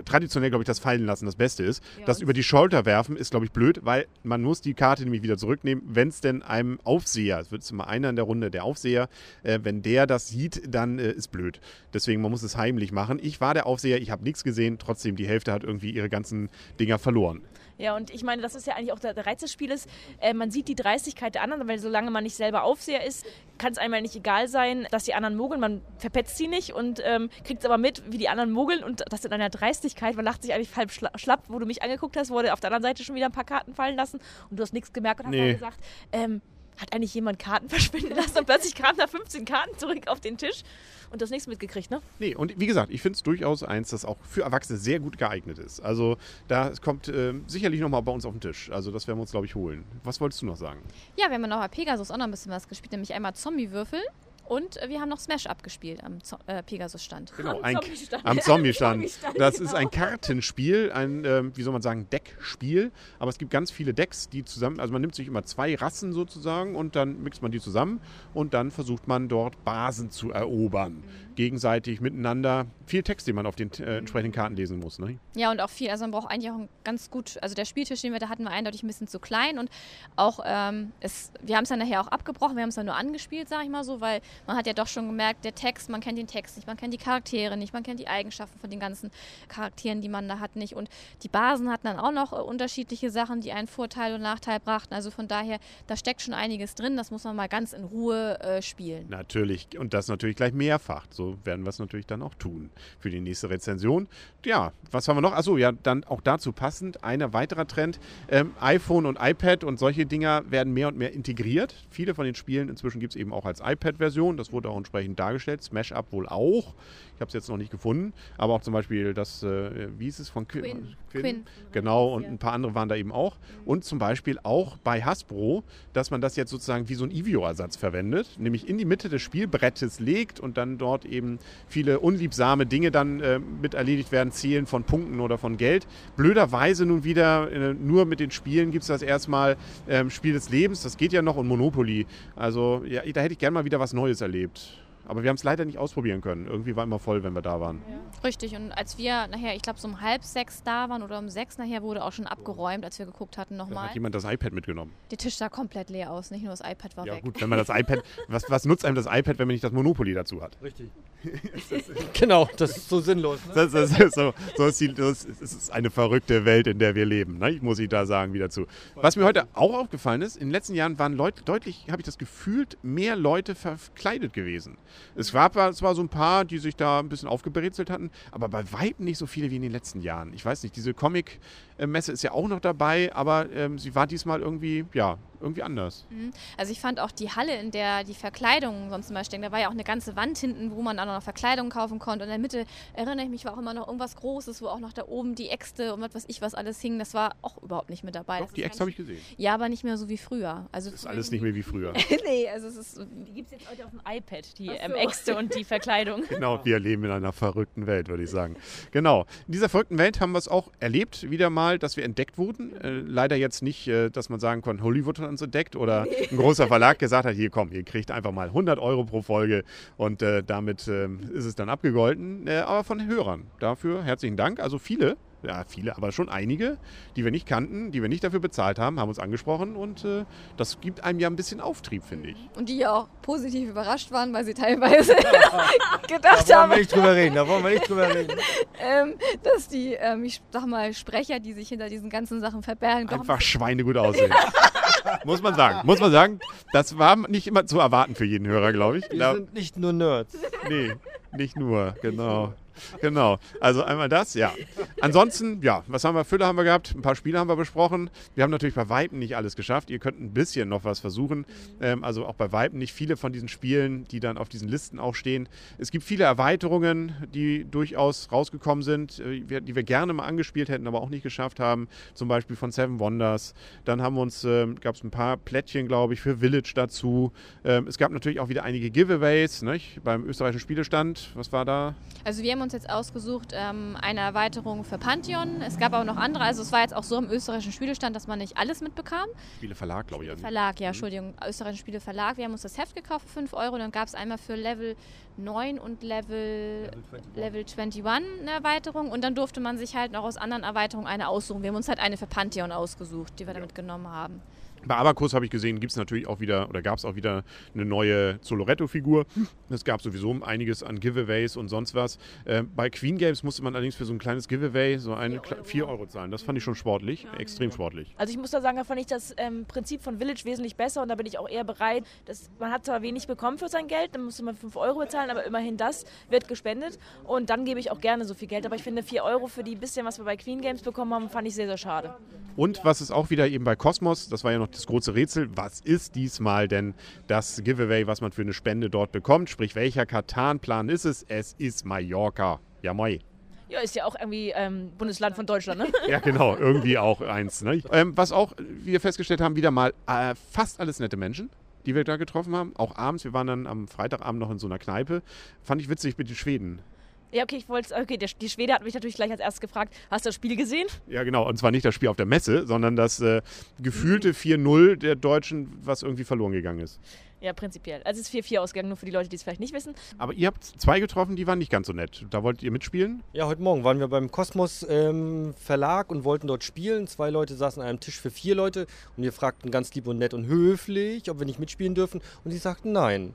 traditionell, glaube ich, das Fallen lassen das Beste ist. Ja, das über die Schulter werfen ist, glaube ich, blöd, weil man muss die Karte nämlich wieder zurücknehmen, wenn es denn einem Aufseher, es wird immer einer in der Runde, der Aufseher, äh, wenn der das sieht, dann äh, ist blöd. Deswegen, man muss es heimlich machen. Ich war der Aufseher, ich habe nichts gesehen, trotzdem die Hälfte hat irgendwie ihre ganzen Dinger verloren. Ja, und ich meine, das ist ja eigentlich auch der, der Reiz des Spieles. Äh, man sieht die Dreistigkeit der anderen, weil solange man nicht selber Aufseher ist, kann es einem ja nicht egal sein, dass die anderen mogeln. Man verpetzt sie nicht und ähm, kriegt aber mit, wie die anderen mogeln und das in einer Dreistigkeit. Man lacht sich eigentlich halb schla schlapp, wo du mich angeguckt hast, wurde auf der anderen Seite schon wieder ein paar Karten fallen lassen und du hast nichts gemerkt und hast Nee. dann gesagt, ähm, hat eigentlich jemand Karten verschwinden lassen und plötzlich kamen da 15 Karten zurück auf den Tisch und du hast nichts mitgekriegt, ne? Nee, und wie gesagt, ich finde es durchaus eins, das auch für Erwachsene sehr gut geeignet ist. Also da kommt äh, sicherlich nochmal bei uns auf den Tisch. Also das werden wir uns, glaube ich, holen. Was wolltest du noch sagen? Ja, wir haben noch bei Pegasus auch noch ein bisschen was gespielt, nämlich einmal Zombie-Würfel und äh, wir haben noch Smash abgespielt am Zo äh, Pegasus-Stand. Genau, Am Zombie-Stand. am Zombie-Stand. Das ist genau. ein Kartenspiel, ein, ähm, wie soll man sagen, Deckspiel. Aber es gibt ganz viele Decks, die zusammen, also man nimmt sich immer zwei Rassen sozusagen und dann mixt man die zusammen und dann versucht man dort Basen zu erobern. Gegenseitig, miteinander. Viel Text, den man auf den äh, entsprechenden Karten lesen muss. Ne? Ja, und auch viel. Also man braucht eigentlich auch ein ganz gut, also der Spieltisch, den wir da hatten, war eindeutig ein bisschen zu klein und auch, ähm, es, wir haben es dann nachher auch abgebrochen, wir haben es dann nur angespielt, sag ich mal so, weil man hat ja doch schon gemerkt, der Text, man kennt den Text nicht, man kennt die Charaktere nicht, man kennt die Eigenschaften von den ganzen Charakteren, die man da hat, nicht. Und die Basen hatten dann auch noch äh, unterschiedliche Sachen, die einen Vorteil und Nachteil brachten. Also von daher, da steckt schon einiges drin. Das muss man mal ganz in Ruhe äh, spielen. Natürlich. Und das natürlich gleich mehrfach. So werden wir es natürlich dann auch tun für die nächste Rezension. Ja, was haben wir noch? Achso, ja, dann auch dazu passend. Ein weiterer Trend. Ähm, iPhone und iPad und solche Dinger werden mehr und mehr integriert. Viele von den Spielen inzwischen gibt es eben auch als iPad-Version. Das wurde auch entsprechend dargestellt. Smash Up wohl auch. Ich habe es jetzt noch nicht gefunden. Aber auch zum Beispiel das, äh, wie hieß es, von Qu Quinn. Quinn. Quinn. Genau, und ein paar andere waren da eben auch. Und zum Beispiel auch bei Hasbro, dass man das jetzt sozusagen wie so ein Ivio-Ersatz verwendet, nämlich in die Mitte des Spielbrettes legt und dann dort eben viele unliebsame Dinge dann äh, mit erledigt werden, Zählen von Punkten oder von Geld. Blöderweise nun wieder äh, nur mit den Spielen gibt es das erstmal ähm, Spiel des Lebens, das geht ja noch und Monopoly. Also ja, da hätte ich gerne mal wieder was Neues erlebt. Aber wir haben es leider nicht ausprobieren können. Irgendwie war immer voll, wenn wir da waren. Richtig, und als wir nachher, ich glaube, so um halb sechs da waren oder um sechs nachher wurde auch schon abgeräumt, als wir geguckt hatten Da nochmal. hat jemand das iPad mitgenommen. Der Tisch sah komplett leer aus, nicht nur das iPad war Ja weg. gut, wenn man das iPad, was, was nutzt einem das iPad, wenn man nicht das Monopoly dazu hat? Richtig. genau, das ist so sinnlos. Ne? Das, das, ist so, so ist die, das ist eine verrückte Welt, in der wir leben. Ne? Ich muss ich da sagen wieder zu. Was mir heute auch aufgefallen ist, in den letzten Jahren waren Leute, deutlich, habe ich das gefühlt, mehr Leute verkleidet gewesen. Es war zwar so ein paar, die sich da ein bisschen aufgebrezelt hatten, aber bei weitem nicht so viele wie in den letzten Jahren. Ich weiß nicht, diese Comic-Messe ist ja auch noch dabei, aber ähm, sie war diesmal irgendwie, ja, irgendwie anders. Mhm. Also ich fand auch die Halle, in der die Verkleidungen sonst immer stecken, da war ja auch eine ganze Wand hinten, wo man dann noch Verkleidungen kaufen konnte. Und in der Mitte, erinnere ich mich, war auch immer noch irgendwas Großes, wo auch noch da oben die Äxte und was weiß ich was alles hing. Das war auch überhaupt nicht mit dabei. Doch, die ganz- habe ich gesehen. Ja, aber nicht mehr so wie früher. Also Das ist alles nicht mehr wie früher. nee, also es ist Die gibt es jetzt heute auf dem iPad, die Ach so. ähm, Äxte und die Verkleidung. Genau, wir leben in einer verrückten Welt, würde ich sagen. Genau. In dieser verrückten Welt haben wir es auch erlebt, wieder mal, dass wir entdeckt wurden. Äh, leider jetzt nicht, äh, dass man sagen konnte, Hollywood hat uns entdeckt oder ein großer Verlag gesagt hat, hier komm, ihr kriegt einfach mal 100 Euro pro Folge und äh, damit ähm, ist es dann abgegolten. Äh, aber von Hörern. Dafür herzlichen Dank. Also viele. Ja, viele, aber schon einige, die wir nicht kannten, die wir nicht dafür bezahlt haben, haben uns angesprochen und äh, das gibt einem ja ein bisschen Auftrieb, finde ich. und die ja auch positiv überrascht waren, weil sie teilweise gedacht Da wollen haben, wir nicht drüber reden, da wollen wir nicht drüber reden. ähm, dass die, ähm, ich sag mal, Sprecher, die sich hinter diesen ganzen Sachen verbergen, doch Einfach schweinegut aussehen. Muss man sagen. Muss man sagen, das war nicht immer zu erwarten für jeden Hörer, glaube ich. Wir sind nicht nur Nerds. nee, nicht nur, genau. Genau, also einmal das, ja. Ansonsten, ja, was haben wir? Fülle haben wir gehabt, ein paar Spiele haben wir besprochen. Wir haben natürlich bei Weitem nicht alles geschafft. Ihr könnt ein bisschen noch was versuchen. Ähm, also auch bei Weitem nicht viele von diesen Spielen, die dann auf diesen Listen auch stehen. Es gibt viele Erweiterungen, die durchaus rausgekommen sind, äh, die wir gerne mal angespielt hätten, aber auch nicht geschafft haben. Zum Beispiel von Seven Wonders. Dann haben wir uns, ähm, gab es ein paar Plättchen, glaube ich, für Village dazu. Ähm, es gab natürlich auch wieder einige Giveaways nicht? beim österreichischen Spielestand. Was war da? Also wir haben uns jetzt ausgesucht ähm, eine Erweiterung für Pantheon. Es gab aber noch andere. Also es war jetzt auch so im österreichischen Spielestand, dass man nicht alles mitbekam. Spieleverlag, glaube ich. ja. Verlag, ja, Entschuldigung, österreichischen Spieleverlag. Wir haben uns das Heft gekauft für 5 Euro. Dann gab es einmal für Level 9 und Level, Level 21 eine Erweiterung. Und dann durfte man sich halt noch aus anderen Erweiterungen eine aussuchen. Wir haben uns halt eine für Pantheon ausgesucht, die wir damit genommen haben. Bei Abacus habe ich gesehen, gibt es natürlich auch wieder, oder gab es auch wieder eine neue Zoloretto-Figur. Es gab sowieso einiges an Giveaways und sonst was. Äh, bei Queen Games musste man allerdings für so ein kleines Giveaway so eine 4 Euro zahlen. Das fand ich schon sportlich, extrem sportlich. Also ich muss da sagen, da fand ich das ähm, Prinzip von Village wesentlich besser und da bin ich auch eher bereit. Dass, man hat zwar wenig bekommen für sein Geld, dann musste man 5 Euro bezahlen, aber immerhin das wird gespendet und dann gebe ich auch gerne so viel Geld. Aber ich finde 4 Euro für die bisschen, was wir bei Queen Games bekommen haben, fand ich sehr, sehr schade. Und was ist auch wieder eben bei Cosmos, das war ja noch das große Rätsel, was ist diesmal denn das Giveaway, was man für eine Spende dort bekommt? Sprich, welcher Katan-Plan ist es? Es ist Mallorca. Ja, moi. Ja, ist ja auch irgendwie ähm, Bundesland von Deutschland, ne? Ja, genau, irgendwie auch eins. Ne? Ähm, was auch wir festgestellt haben, wieder mal äh, fast alles nette Menschen, die wir da getroffen haben. Auch abends, wir waren dann am Freitagabend noch in so einer Kneipe. Fand ich witzig mit den Schweden. Ja, okay, ich wollte Okay, der, die Schwede hat mich natürlich gleich als erstes gefragt, hast du das Spiel gesehen? Ja, genau. Und zwar nicht das Spiel auf der Messe, sondern das äh, gefühlte 4-0 der Deutschen, was irgendwie verloren gegangen ist. Ja, prinzipiell. Also es ist 4-4 ausgegangen, nur für die Leute, die es vielleicht nicht wissen. Aber ihr habt zwei getroffen, die waren nicht ganz so nett. Da wollt ihr mitspielen? Ja, heute Morgen waren wir beim Kosmos ähm, Verlag und wollten dort spielen. Zwei Leute saßen an einem Tisch für vier Leute und wir fragten ganz lieb und nett und höflich, ob wir nicht mitspielen dürfen. Und sie sagten nein.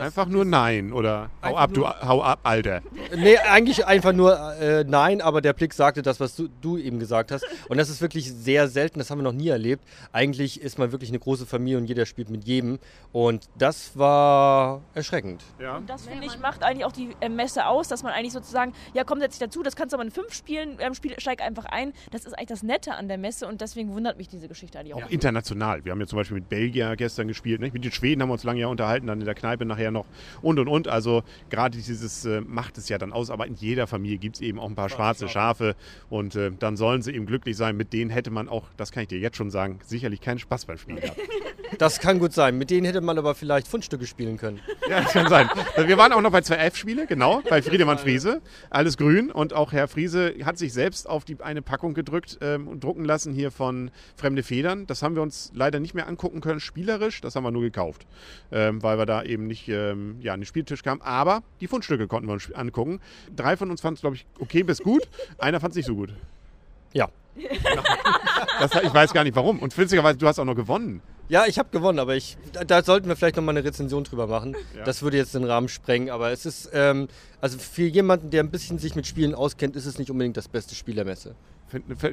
Einfach nur nein oder hau ab, du, hau ab, Alter. Nee, eigentlich einfach nur äh, nein, aber der Blick sagte das, was du, du eben gesagt hast. Und das ist wirklich sehr selten, das haben wir noch nie erlebt. Eigentlich ist man wirklich eine große Familie und jeder spielt mit jedem. Und das war erschreckend. Ja. Und das, finde ich, macht eigentlich auch die äh, Messe aus, dass man eigentlich sozusagen, ja, komm, setz dich dazu, das kannst du aber in fünf spielen, ähm, spiel, steig einfach ein. Das ist eigentlich das Nette an der Messe und deswegen wundert mich diese Geschichte eigentlich auch. Ja, international. Wir haben ja zum Beispiel mit Belgier gestern gespielt, nicht? mit den Schweden haben wir uns lange ja unterhalten, dann in der Kneipe nachher noch und und und. Also gerade dieses äh, macht es ja dann aus, aber in jeder Familie gibt es eben auch ein paar schwarze Schafe und äh, dann sollen sie eben glücklich sein. Mit denen hätte man auch, das kann ich dir jetzt schon sagen, sicherlich keinen Spaß beim Spielen gehabt. Das kann gut sein. Mit denen hätte man aber vielleicht Fundstücke spielen können. Ja, das kann sein. Wir waren auch noch bei zwei F-Spiele, genau, bei Friedemann Friese. Alles grün und auch Herr Friese hat sich selbst auf die eine Packung gedrückt ähm, und drucken lassen hier von Fremde Federn. Das haben wir uns leider nicht mehr angucken können, spielerisch. Das haben wir nur gekauft, ähm, weil wir da eben nicht ähm, ja, an den Spieltisch kamen. Aber die Fundstücke konnten wir uns angucken. Drei von uns fanden es, glaube ich, okay bis gut. Einer fand es nicht so gut. Ja. Das, ich weiß gar nicht warum. Und witzigerweise, du hast auch noch gewonnen. Ja, ich habe gewonnen, aber ich, da, da sollten wir vielleicht nochmal eine Rezension drüber machen. Ja. Das würde jetzt den Rahmen sprengen, aber es ist, ähm, also für jemanden, der ein bisschen sich mit Spielen auskennt, ist es nicht unbedingt das beste Spiel der Messe.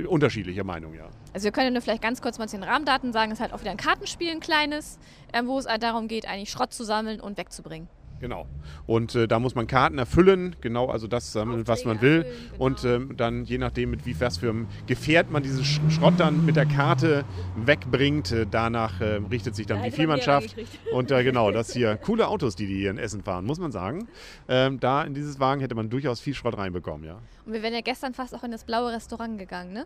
Unterschiedliche Meinung, ja. Also wir können ja nur vielleicht ganz kurz mal zu den Rahmendaten sagen, es ist halt auch wieder ein Kartenspiel, ein kleines, ähm, wo es halt darum geht, eigentlich Schrott zu sammeln und wegzubringen. Genau. Und äh, da muss man Karten erfüllen, genau, also das sammeln, was man will. erfüllen, genau. Und ähm, dann, je nachdem, mit wie was für einem Gefährt man diesen Sch- Schrott dann mit der Karte wegbringt, äh, danach äh, richtet sich dann Da die reingekriegt. Und äh, genau, das hier, coole Autos, die die hier in Essen fahren, muss man sagen. Ähm, da in dieses Wagen hätte man durchaus viel Schrott reinbekommen, ja. Und wir wären ja gestern fast auch in das blaue Restaurant gegangen, ne?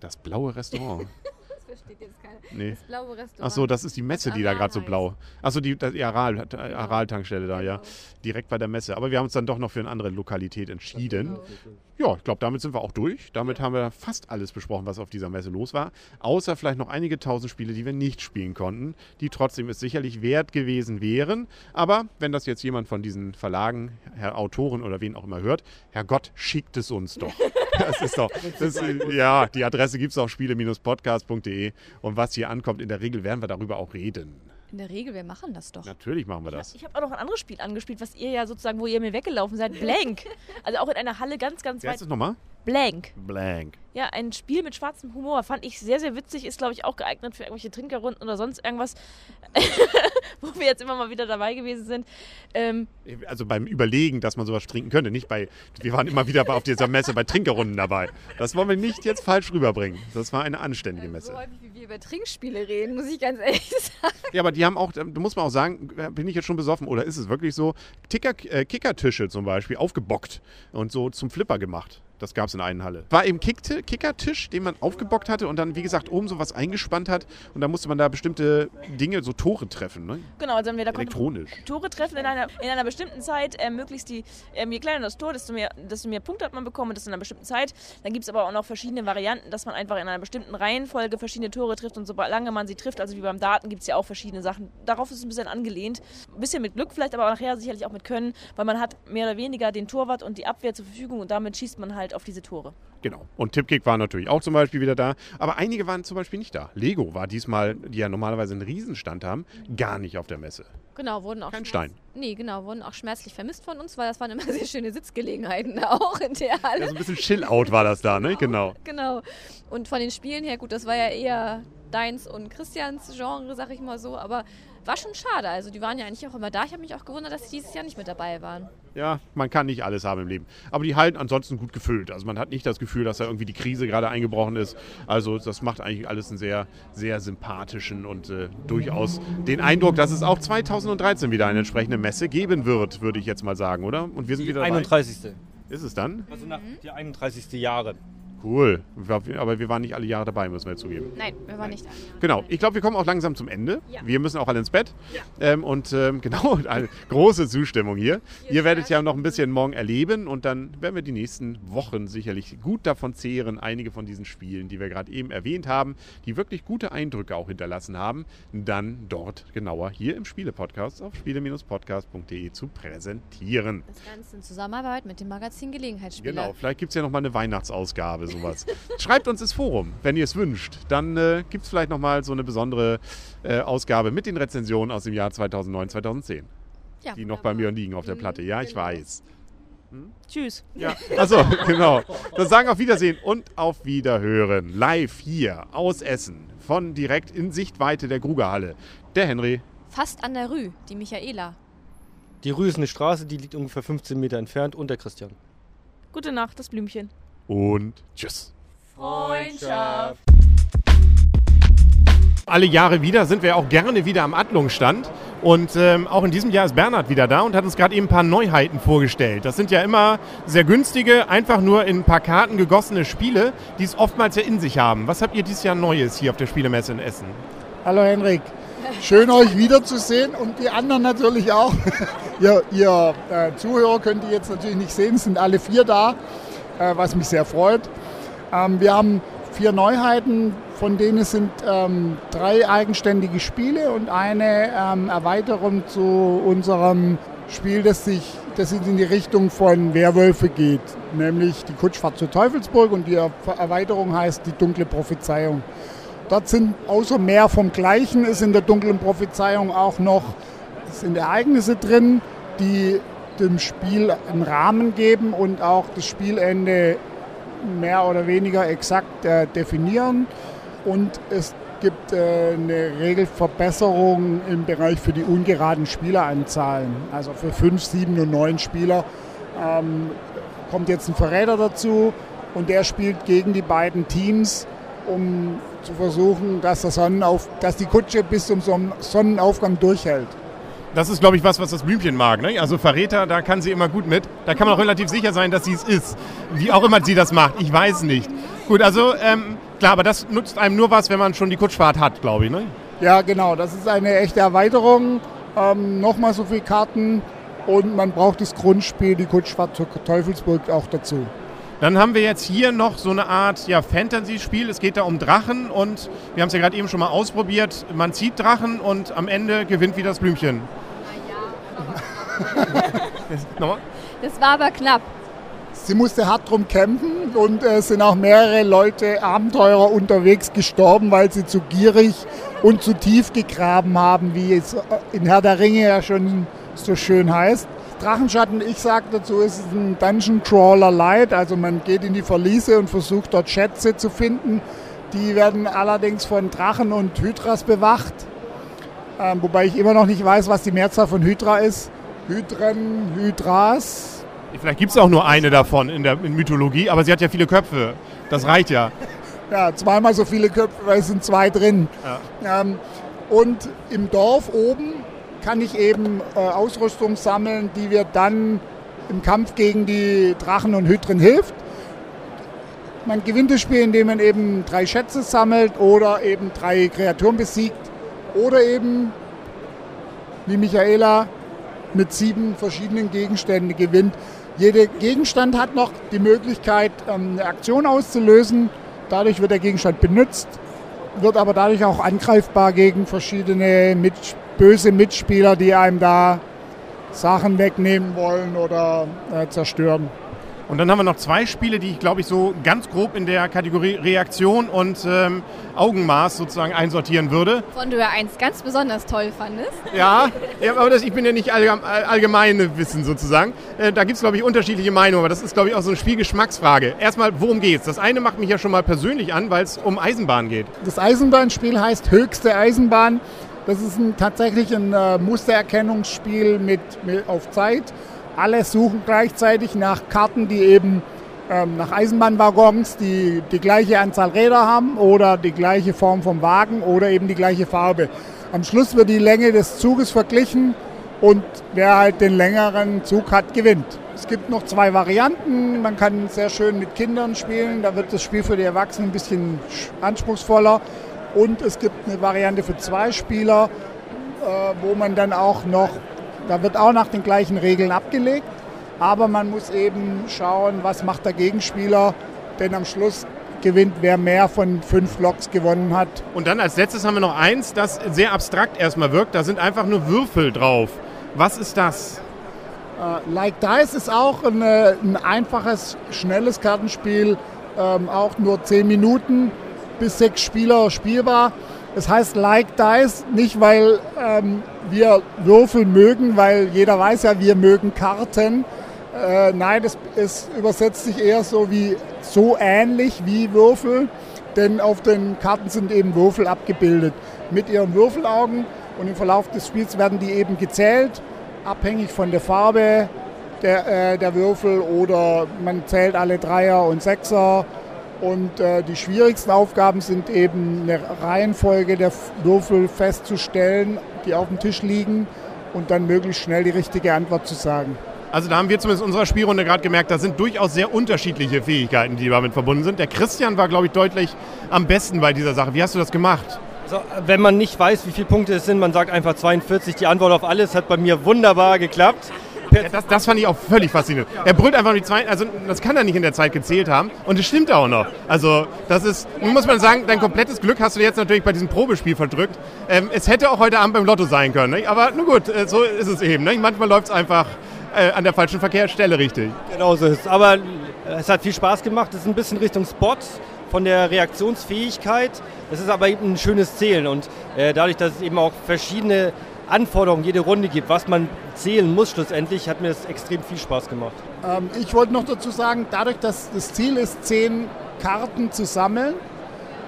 Das blaue Restaurant. Das versteht jetzt keiner. Nee. Das blaue Restaurant. Ach so, das ist die Messe, die da Aral gerade so blau. Achso, die, die Aral, äh, Aral-Tankstelle da, ja. Genau. Direkt bei der Messe. Aber wir haben uns dann doch noch für eine andere Lokalität entschieden. Genau. Ja, ich glaube, damit sind wir auch durch. Damit haben wir fast alles besprochen, was auf dieser Messe los war. Außer vielleicht noch einige tausend Spiele, die wir nicht spielen konnten, die trotzdem es sicherlich wert gewesen wären. Aber wenn das jetzt jemand von diesen Verlagen, Herr Autoren oder wen auch immer hört, Herr Gott, schickt es uns doch. Das ist doch, das, ja, die Adresse gibt es auf spiele-podcast.de. Und was hier ankommt, in der Regel werden wir darüber auch reden. In der Regel, wir machen das doch. Natürlich machen wir das. Ich habe auch noch ein anderes Spiel angespielt, was ihr ja sozusagen, wo ihr mir weggelaufen seid, Blank. Also auch in einer Halle ganz, ganz Wer weit. ist das nochmal? Blank. Blank. Ja, ein Spiel mit schwarzem Humor. Fand ich sehr, sehr witzig. Ist, glaube ich, auch geeignet für irgendwelche Trinkerrunden oder sonst irgendwas, wo wir jetzt immer mal wieder dabei gewesen sind. Ähm, Also beim Überlegen, dass man sowas trinken könnte. Nicht bei, wir waren immer wieder auf dieser Messe bei Trinkerrunden dabei. Das wollen wir nicht jetzt falsch rüberbringen. Das war eine anständige So Messe. häufig, wie wir über Trinkspiele reden, muss ich ganz ehrlich sagen. Ja, aber die haben auch, da muss man auch sagen, bin ich jetzt schon besoffen oder ist es wirklich so, Ticker, äh, Kickertische zum Beispiel aufgebockt und so zum Flipper gemacht. Das gab es in der einen Halle. War eben Kickti- Kickertisch, den man aufgebockt hatte und dann, wie gesagt, oben so was eingespannt hat. Und da musste man da bestimmte Dinge, so Tore treffen, ne? genau, also wir da elektronisch. Tore treffen in einer, in einer bestimmten Zeit. Ähm, möglichst die, ähm, je kleiner das Tor, desto mehr, desto mehr Punkte hat man bekommen und das in einer bestimmten Zeit. Dann gibt es aber auch noch verschiedene Varianten, dass man einfach in einer bestimmten Reihenfolge verschiedene Tore trifft und solange man sie trifft, also wie beim Daten, gibt es ja auch verschiedene Sachen. Darauf ist es ein bisschen angelehnt. Ein bisschen mit Glück vielleicht, aber nachher sicherlich auch mit Können, weil man hat mehr oder weniger den Torwart und die Abwehr zur Verfügung und damit schießt man halt auf diese Tore. Genau. Und Tipkick war natürlich auch zum Beispiel wieder da. Aber einige waren zum Beispiel nicht da. Lego war diesmal, die ja normalerweise einen Riesenstand haben, gar nicht auf der Messe. Genau, wurden auch Kein Stein. Nee, genau, wurden auch schmerzlich vermisst von uns, weil das waren immer sehr schöne Sitzgelegenheiten da auch in der Halle. Ja, so ein bisschen Chill-Out war das da, ne? Genau. Genau. Und von den Spielen her, gut, das war ja eher deins und Christians Genre, sag ich mal so, aber war schon schade. Also die waren ja eigentlich auch immer da. Ich habe mich auch gewundert, dass sie dieses Jahr nicht mit dabei waren. Ja, man kann nicht alles haben im Leben. Aber die halten ansonsten gut gefüllt. Also man hat nicht das Gefühl, dass da irgendwie die Krise gerade eingebrochen ist. Also das macht eigentlich alles einen sehr, sehr sympathischen und äh, durchaus den Eindruck, dass es auch 2013 wieder eine entsprechende Messe geben wird, würde ich jetzt mal sagen, oder? Und wir sind Die wieder dabei. 31. Ist es dann? Also nach die 31. Jahre. Cool. Aber wir waren nicht alle Jahre dabei, müssen wir zugeben. Nein, wir waren nicht da. Genau, ich glaube, wir kommen auch langsam zum Ende. Ja. Wir müssen auch alle ins Bett. Ähm, und ähm, genau, eine große Zustimmung hier. Ihr werdet ja noch ein bisschen morgen erleben und dann werden wir die nächsten Wochen sicherlich gut davon zehren, einige von diesen Spielen, die wir gerade eben erwähnt haben, die wirklich gute Eindrücke auch hinterlassen haben, dann dort genauer hier im Spiele-Podcast auf spiele-podcast.de zu präsentieren. Das Ganze in Zusammenarbeit mit dem Magazin Gelegenheitsspieler. Genau, vielleicht gibt es ja noch mal eine Weihnachtsausgabe, sowas. Schreibt uns ins Forum, wenn ihr es wünscht. Dann äh, gibt es vielleicht noch mal so eine besondere äh, Ausgabe mit den Rezensionen aus dem Jahr 2009, 2010. Ja, die noch bei mir liegen auf der Platte. Ja, ich weiß. Tschüss. Ja, also genau. Dann sagen auf Wiedersehen und auf Wiederhören. Live hier aus Essen von direkt in Sichtweite der Grugerhalle. Der Henry. Fast an der Rü, die Michaela. Die Rue ist eine Straße, die liegt ungefähr 15 Meter entfernt und der Christian. Gute Nacht, das Blümchen. Und tschüss. Freundschaft. Alle Jahre wieder sind wir auch gerne wieder am Adlungsstand. Und ähm, auch in diesem Jahr ist Bernhard wieder da und hat uns gerade eben ein paar Neuheiten vorgestellt. Das sind ja immer sehr günstige, einfach nur in ein paar Karten gegossene Spiele, die es oftmals ja in sich haben. Was habt ihr dieses Jahr Neues hier auf der Spielemesse in Essen? Hallo Henrik, schön euch wiederzusehen und die anderen natürlich auch. ihr ihr äh, Zuhörer könnt ihr jetzt natürlich nicht sehen, es sind alle vier da, was mich sehr freut. Ähm, wir haben vier Neuheiten, von denen sind ähm, drei eigenständige Spiele und eine ähm, Erweiterung zu unserem Spiel, das sich das in die Richtung von Werwölfe geht, nämlich die Kutschfahrt zur Teufelsburg und die Er- Erweiterung heißt die dunkle Prophezeiung. Dort sind außer mehr vom Gleichen ist in der dunklen Prophezeiung auch noch sind Ereignisse drin, die dem Spiel einen Rahmen geben und auch das Spielende mehr oder weniger exakt äh, definieren. Und es gibt äh, eine Regelverbesserung im Bereich für die ungeraden Spieleranzahlen. Also für 5, 7 und 9 Spieler ähm, kommt jetzt ein Verräter dazu und der spielt gegen die beiden Teams, um zu versuchen, dass, der Sonnenauf dass die Kutsche bis zum Son- Sonnenaufgang durchhält. Das ist, glaube ich, was, was das Blümchen mag. Ne? Also Verräter, da kann sie immer gut mit. Da kann man auch relativ sicher sein, dass sie es ist. Wie auch immer sie das macht. Ich weiß nicht. Gut, also ähm, klar, aber das nutzt einem nur was, wenn man schon die Kutschfahrt hat, glaube ich. Ne? Ja, genau, das ist eine echte Erweiterung. Ähm, Nochmal so viele Karten und man braucht das Grundspiel, die Kutschfahrt Teufelsburg auch dazu. Dann haben wir jetzt hier noch so eine Art ja, Fantasy-Spiel. Es geht da um Drachen und wir haben es ja gerade eben schon mal ausprobiert. Man zieht Drachen und am Ende gewinnt wieder das Blümchen. Nochmal? Das war aber knapp. Sie musste hart drum kämpfen und äh, es sind auch mehrere Leute, Abenteurer unterwegs gestorben, weil sie zu gierig und zu tief gegraben haben, wie es äh, in Herr der Ringe ja schon so schön heißt. Drachenschatten, ich sage dazu, ist es ein Dungeon Crawler Light, also man geht in die Verliese und versucht dort Schätze zu finden. Die werden allerdings von Drachen und Hydras bewacht, ähm, wobei ich immer noch nicht weiß, was die Mehrzahl von Hydra ist. Hydren, Hydras, Vielleicht gibt es auch nur eine davon in der in Mythologie, aber sie hat ja viele Köpfe. Das reicht ja. Ja, zweimal so viele Köpfe, weil es sind zwei drin. Ähm, und im Dorf oben kann ich eben äh, Ausrüstung sammeln, die mir dann im Kampf gegen die Drachen und Hydren hilft. Man gewinnt das Spiel, indem man eben drei Schätze sammelt oder eben drei Kreaturen besiegt oder eben, wie Michaela, mit sieben verschiedenen Gegenständen gewinnt. Jeder Gegenstand hat noch die Möglichkeit, ähm, eine Aktion auszulösen. Dadurch wird der Gegenstand benutzt, wird aber dadurch auch angreifbar gegen verschiedene mit, böse Mitspieler, die einem da Sachen wegnehmen wollen oder äh, zerstören. Und dann haben wir noch zwei Spiele, die ich glaube ich so ganz grob in der Kategorie Reaktion und ähm, Augenmaß sozusagen einsortieren würde. Von du ja eins ganz besonders toll fandest. Ja, ja aber das, ich bin ja nicht allgem- all- allgemeine Wissen sozusagen. Äh, da gibt es glaube ich unterschiedliche Meinungen, aber das ist glaube ich auch so eine Spielgeschmacksfrage. Erstmal, worum geht's? Das eine macht mich ja schon mal persönlich an, weil es um Eisenbahn geht. Das Eisenbahnspiel heißt Höchste Eisenbahn. Das ist ein, tatsächlich ein äh, Mustererkennungsspiel mit, mit, auf Zeit. Alle suchen gleichzeitig nach Karten, die eben ähm, nach Eisenbahnwaggons, die die gleiche Anzahl Räder haben oder die gleiche Form vom Wagen oder eben die gleiche Farbe. Am Schluss wird die Länge des Zuges verglichen und wer halt den längeren Zug hat, gewinnt. Es gibt noch zwei Varianten. Man kann sehr schön mit Kindern spielen. Da wird das Spiel für die Erwachsenen ein bisschen sch- anspruchsvoller. Und es gibt eine Variante für zwei Spieler, äh, wo man dann auch noch, da wird auch nach den gleichen Regeln abgelegt. Aber man muss eben schauen, was macht der Gegenspieler. Denn am Schluss gewinnt, wer mehr von fünf Loks gewonnen hat. Und dann als letztes haben wir noch eins, das sehr abstrakt erstmal wirkt. Da sind einfach nur Würfel drauf. Was ist das? Äh, like Dice ist auch ein, ein einfaches, schnelles Kartenspiel, ähm, auch nur 10 Minuten bis sechs Spieler spielbar. Es heißt Like Dice, nicht weil ähm, wir Würfel mögen, weil jeder weiß ja, wir mögen Karten. Äh, nein, es, es übersetzt sich eher so wie so ähnlich wie Würfel, denn auf den Karten sind eben Würfel abgebildet mit ihren Würfelaugen und im Verlauf des Spiels werden die eben gezählt, abhängig von der Farbe der, äh, der Würfel oder man zählt alle Dreier und Sechser und äh, die schwierigsten Aufgaben sind eben eine Reihenfolge der Würfel festzustellen, die auf dem Tisch liegen und dann möglichst schnell die richtige Antwort zu sagen. Also da haben wir zumindest in unserer Spielrunde gerade gemerkt, da sind durchaus sehr unterschiedliche Fähigkeiten, die damit verbunden sind. Der Christian war, glaube ich, deutlich am besten bei dieser Sache. Wie hast du das gemacht? Also, wenn man nicht weiß, wie viele Punkte es sind, man sagt einfach 42, die Antwort auf alles hat bei mir wunderbar geklappt. Ja, das, das, fand ich auch völlig faszinierend. Er brüllt einfach die zwei, also das kann er nicht in der Zeit gezählt haben und es stimmt auch noch. Also das ist, nun muss man sagen, dein komplettes Glück hast du jetzt natürlich bei diesem Probespiel verdrückt. Ähm, es hätte auch heute Abend beim Lotto sein können, nicht? aber nun gut, äh, so ist es eben. Nicht? Manchmal läuft es einfach äh, an der falschen Verkehrsstelle richtig. Genau so ist es. Aber es hat viel Spaß gemacht. Es ist ein bisschen Richtung Spot von der Reaktionsfähigkeit. Es ist aber eben ein schönes Zählen und äh, dadurch, dass es eben auch verschiedene Anforderungen jede Runde gibt, was man zählen muss schlussendlich, hat mir das extrem viel Spaß gemacht. Ähm, ich wollte noch dazu sagen, dadurch, dass das Ziel ist, zehn Karten zu sammeln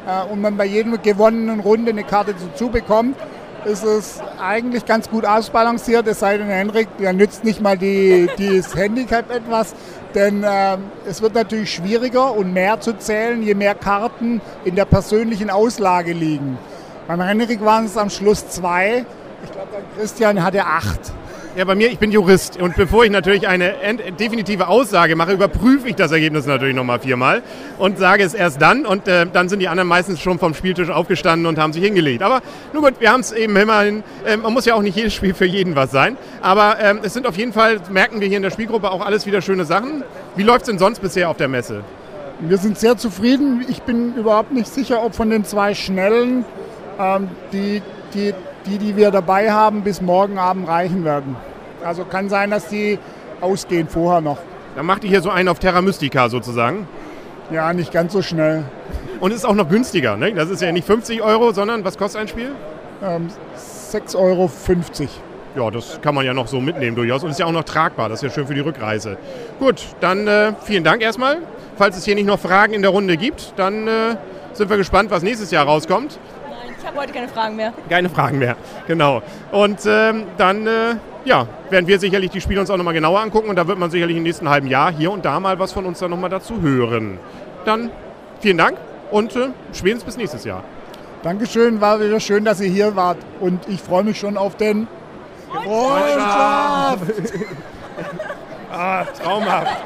äh, und man bei jedem gewonnenen Runde eine Karte dazu bekommt, ist es eigentlich ganz gut ausbalanciert, es sei denn, Henrik, der nützt nicht mal die, das Handicap etwas, denn äh, es wird natürlich schwieriger und mehr zu zählen, je mehr Karten in der persönlichen Auslage liegen. Beim Henrik waren es am Schluss zwei, ich glaube, Christian hatte acht. Ja, bei mir, ich bin Jurist und bevor ich natürlich eine definitive Aussage mache, überprüfe ich das Ergebnis natürlich nochmal viermal und sage es erst dann und äh, dann sind die anderen meistens schon vom Spieltisch aufgestanden und haben sich hingelegt. Aber nun gut, wir haben es eben immerhin, äh, man muss ja auch nicht jedes Spiel für jeden was sein, aber äh, es sind auf jeden Fall, merken wir hier in der Spielgruppe auch alles wieder schöne Sachen. Wie läuft es denn sonst bisher auf der Messe? Wir sind sehr zufrieden. Ich bin überhaupt nicht sicher, ob von den zwei Schnellen ähm, die, die die, die wir dabei haben, bis morgen Abend reichen werden. Also kann sein, dass die ausgehen vorher noch. Dann macht ihr hier so einen auf Terra Mystica sozusagen? Ja, nicht ganz so schnell. Und ist auch noch günstiger, ne? Das ist ja nicht 50 Euro, sondern was kostet ein Spiel? Ähm, 6,50 Euro. Ja, das kann man ja noch so mitnehmen durchaus. Und ist ja auch noch tragbar. Das ist ja schön für die Rückreise. Gut, dann äh, vielen Dank erstmal. Falls es hier nicht noch Fragen in der Runde gibt, dann äh, sind wir gespannt, was nächstes Jahr rauskommt. Ich habe heute keine Fragen mehr. Keine Fragen mehr, genau. Und ähm, dann äh, ja, werden wir sicherlich die Spiele uns auch nochmal genauer angucken und da wird man sicherlich im nächsten halben Jahr hier und da mal was von uns dann nochmal dazu hören. Dann vielen Dank und äh, spätestens bis nächstes Jahr. Dankeschön, war wieder schön, dass ihr hier wart und ich freue mich schon auf den Freundschaft. ah, traumhaft.